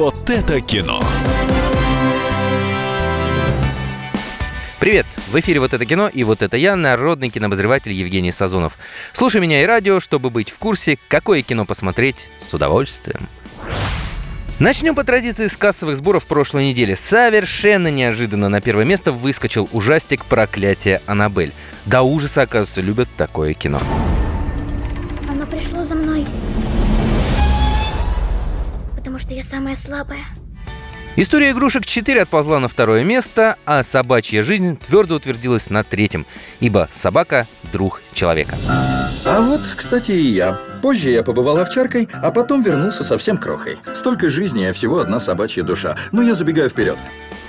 Вот это кино. Привет! В эфире «Вот это кино» и «Вот это я», народный кинообозреватель Евгений Сазонов. Слушай меня и радио, чтобы быть в курсе, какое кино посмотреть с удовольствием. Начнем по традиции с кассовых сборов прошлой недели. Совершенно неожиданно на первое место выскочил ужастик «Проклятие Аннабель». До ужаса, оказывается, любят такое кино. Оно пришло за мной. Что я самая слабая. История игрушек 4 отползла на второе место, а собачья жизнь твердо утвердилась на третьем, ибо собака – друг человека. А вот, кстати, и я. Позже я побывал овчаркой, а потом вернулся совсем крохой. Столько жизни, а всего одна собачья душа. Но я забегаю вперед.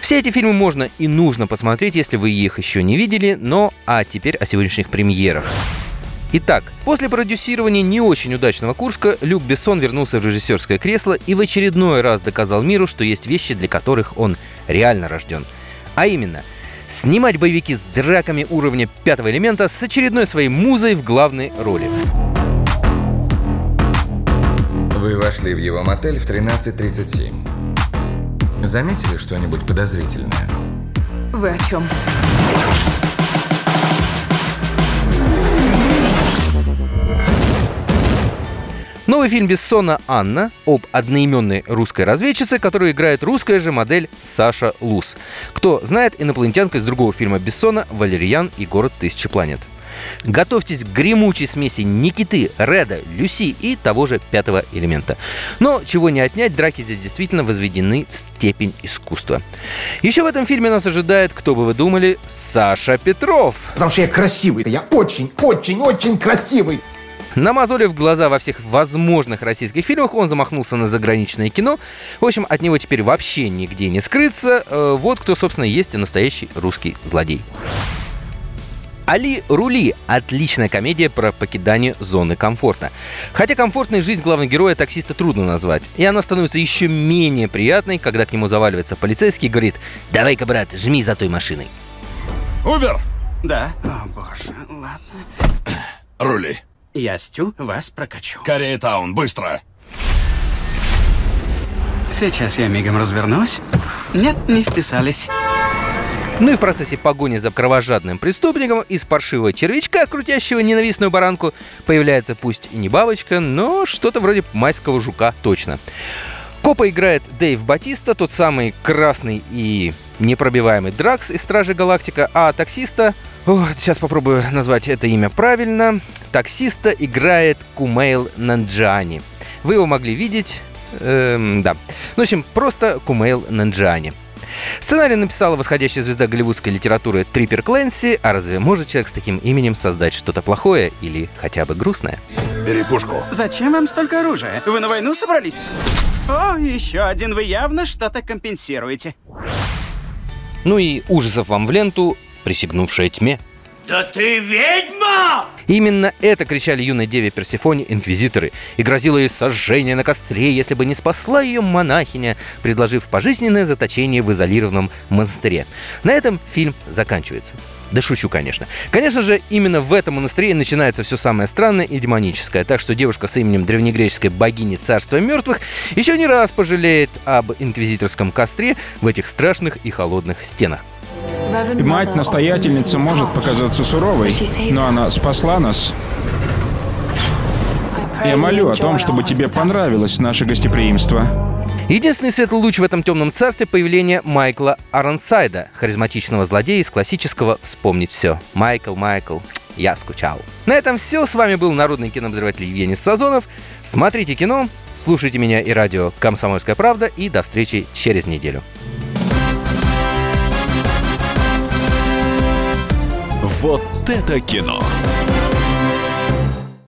Все эти фильмы можно и нужно посмотреть, если вы их еще не видели, но а теперь о сегодняшних премьерах. Итак, после продюсирования не очень удачного Курска, Люк Бессон вернулся в режиссерское кресло и в очередной раз доказал миру, что есть вещи, для которых он реально рожден. А именно, снимать боевики с драками уровня пятого элемента с очередной своей музой в главной роли. Вы вошли в его мотель в 13.37. Заметили что-нибудь подозрительное? Вы о чем? Новый фильм Бессона «Анна» об одноименной русской разведчице, которую играет русская же модель Саша Лус. Кто знает, инопланетянка из другого фильма Бессона «Валерьян и город тысячи планет». Готовьтесь к гремучей смеси Никиты, Реда, Люси и того же пятого элемента. Но чего не отнять, драки здесь действительно возведены в степень искусства. Еще в этом фильме нас ожидает, кто бы вы думали, Саша Петров. Потому что я красивый. Я очень, очень, очень красивый. Намазолив глаза во всех возможных российских фильмах, он замахнулся на заграничное кино. В общем, от него теперь вообще нигде не скрыться. Э, Вот кто, собственно, есть и настоящий русский злодей. «Али Рули» — отличная комедия про покидание зоны комфорта. Хотя комфортной жизнь главного героя таксиста трудно назвать. И она становится еще менее приятной, когда к нему заваливается полицейский и говорит «Давай-ка, брат, жми за той машиной». Убер! Да? О, боже, ладно. Рули. Я Стю, вас прокачу. Корейтаун, быстро! Сейчас я мигом развернусь. Нет, не вписались. Ну и в процессе погони за кровожадным преступником из паршивого червячка, крутящего ненавистную баранку, появляется пусть и не бабочка, но что-то вроде майского жука точно. Копа играет Дэйв Батиста, тот самый красный и непробиваемый Дракс из Стражи Галактика, а таксиста... О, сейчас попробую назвать это имя правильно. Таксиста играет Кумейл Нанджани. Вы его могли видеть... Эм, да. Ну, в общем, просто Кумейл Нанджани. Сценарий написала восходящая звезда голливудской литературы Трипер Кленси, а разве может человек с таким именем создать что-то плохое или хотя бы грустное? Бери пушку. Зачем вам столько оружия? Вы на войну собрались? О, еще один. Вы явно что-то компенсируете. Ну и ужасов вам в ленту, присягнувшая тьме. Да ты ведьма! Именно это кричали юной деве Персифоне инквизиторы и грозило ей сожжение на костре, если бы не спасла ее монахиня, предложив пожизненное заточение в изолированном монастыре. На этом фильм заканчивается. Да шучу, конечно. Конечно же, именно в этом монастыре начинается все самое странное и демоническое. Так что девушка с именем древнегреческой богини царства мертвых еще не раз пожалеет об инквизиторском костре в этих страшных и холодных стенах. Мать-настоятельница может показаться суровой, но она спасла нас. Я молю о том, чтобы тебе понравилось наше гостеприимство. Единственный светлый луч в этом темном царстве — появление Майкла Аронсайда, харизматичного злодея из классического «Вспомнить все». Майкл, Майкл, я скучал. На этом все. С вами был народный кинообозреватель Евгений Сазонов. Смотрите кино, слушайте меня и радио «Комсомольская правда» и до встречи через неделю. Вот это кино!